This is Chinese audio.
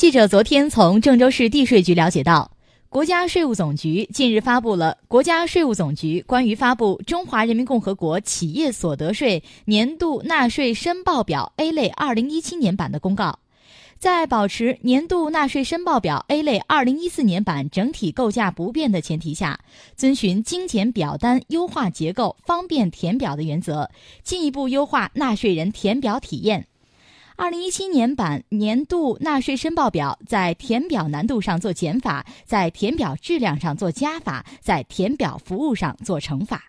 记者昨天从郑州市地税局了解到，国家税务总局近日发布了《国家税务总局关于发布中华人民共和国企业所得税年度纳税申报表 A 类二零一七年版》的公告。在保持年度纳税申报表 A 类二零一四年版整体构架不变的前提下，遵循精简表单、优化结构、方便填表的原则，进一步优化纳税人填表体验。二零一七年版年度纳税申报表在填表难度上做减法，在填表质量上做加法，在填表服务上做乘法。